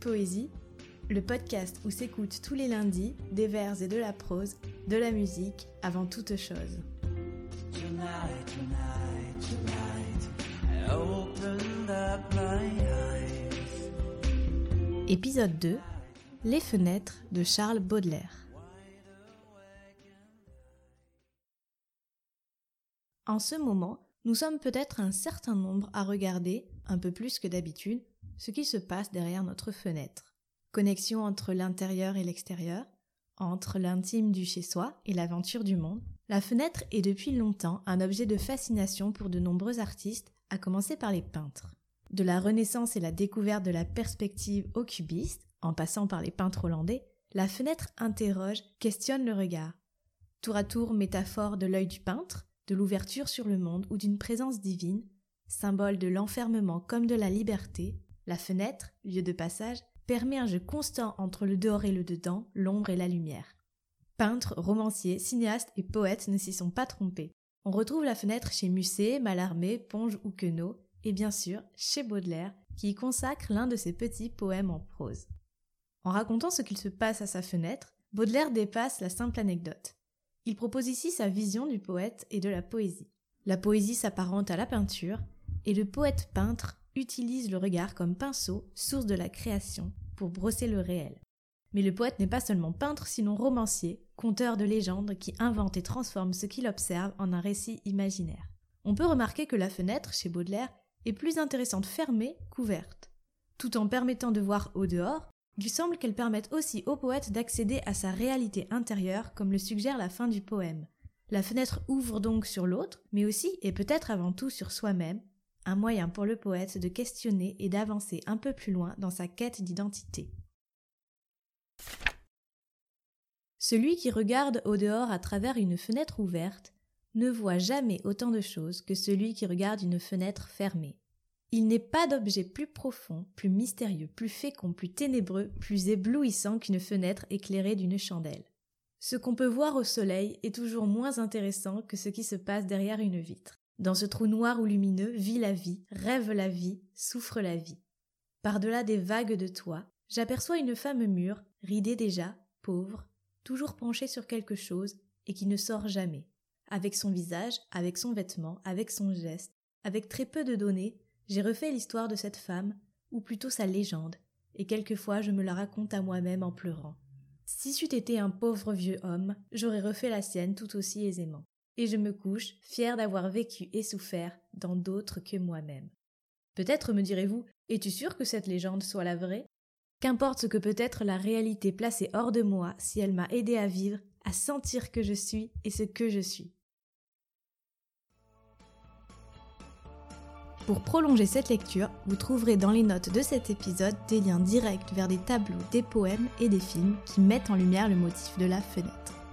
Poésie, le podcast où s'écoutent tous les lundis des vers et de la prose, de la musique avant toute chose. Épisode 2 Les fenêtres de Charles Baudelaire. En ce moment, nous sommes peut-être un certain nombre à regarder, un peu plus que d'habitude, ce qui se passe derrière notre fenêtre. Connexion entre l'intérieur et l'extérieur, entre l'intime du chez-soi et l'aventure du monde, la fenêtre est depuis longtemps un objet de fascination pour de nombreux artistes, à commencer par les peintres. De la Renaissance et la découverte de la perspective au cubiste, en passant par les peintres hollandais, la fenêtre interroge, questionne le regard. Tour à tour métaphore de l'œil du peintre, de l'ouverture sur le monde ou d'une présence divine, symbole de l'enfermement comme de la liberté, la fenêtre, lieu de passage, permet un jeu constant entre le dehors et le dedans, l'ombre et la lumière. Peintres, romanciers, cinéastes et poètes ne s'y sont pas trompés. On retrouve la fenêtre chez Musset, Mallarmé, Ponge ou Queneau, et bien sûr chez Baudelaire, qui y consacre l'un de ses petits poèmes en prose. En racontant ce qu'il se passe à sa fenêtre, Baudelaire dépasse la simple anecdote. Il propose ici sa vision du poète et de la poésie. La poésie s'apparente à la peinture, et le poète peintre utilise le regard comme pinceau, source de la création, pour brosser le réel. Mais le poète n'est pas seulement peintre, sinon romancier, conteur de légendes qui invente et transforme ce qu'il observe en un récit imaginaire. On peut remarquer que la fenêtre, chez Baudelaire, est plus intéressante fermée qu'ouverte. Tout en permettant de voir au dehors, il semble qu'elle permette aussi au poète d'accéder à sa réalité intérieure, comme le suggère la fin du poème. La fenêtre ouvre donc sur l'autre, mais aussi et peut-être avant tout sur soi-même, un moyen pour le poète de questionner et d'avancer un peu plus loin dans sa quête d'identité. Celui qui regarde au dehors à travers une fenêtre ouverte ne voit jamais autant de choses que celui qui regarde une fenêtre fermée. Il n'est pas d'objet plus profond, plus mystérieux, plus fécond, plus ténébreux, plus éblouissant qu'une fenêtre éclairée d'une chandelle. Ce qu'on peut voir au soleil est toujours moins intéressant que ce qui se passe derrière une vitre. Dans ce trou noir ou lumineux vit la vie, rêve la vie, souffre la vie. Par-delà des vagues de toit, j'aperçois une femme mûre, ridée déjà, pauvre, toujours penchée sur quelque chose et qui ne sort jamais. Avec son visage, avec son vêtement, avec son geste, avec très peu de données, j'ai refait l'histoire de cette femme, ou plutôt sa légende, et quelquefois je me la raconte à moi-même en pleurant. Si c'eût été un pauvre vieux homme, j'aurais refait la sienne tout aussi aisément et je me couche, fier d'avoir vécu et souffert dans d'autres que moi-même. Peut-être me direz-vous, es-tu sûr que cette légende soit la vraie? Qu'importe ce que peut être la réalité placée hors de moi si elle m'a aidé à vivre, à sentir que je suis et ce que je suis. Pour prolonger cette lecture, vous trouverez dans les notes de cet épisode des liens directs vers des tableaux, des poèmes et des films qui mettent en lumière le motif de la fenêtre.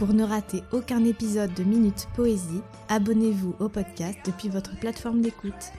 Pour ne rater aucun épisode de Minute Poésie, abonnez-vous au podcast depuis votre plateforme d'écoute.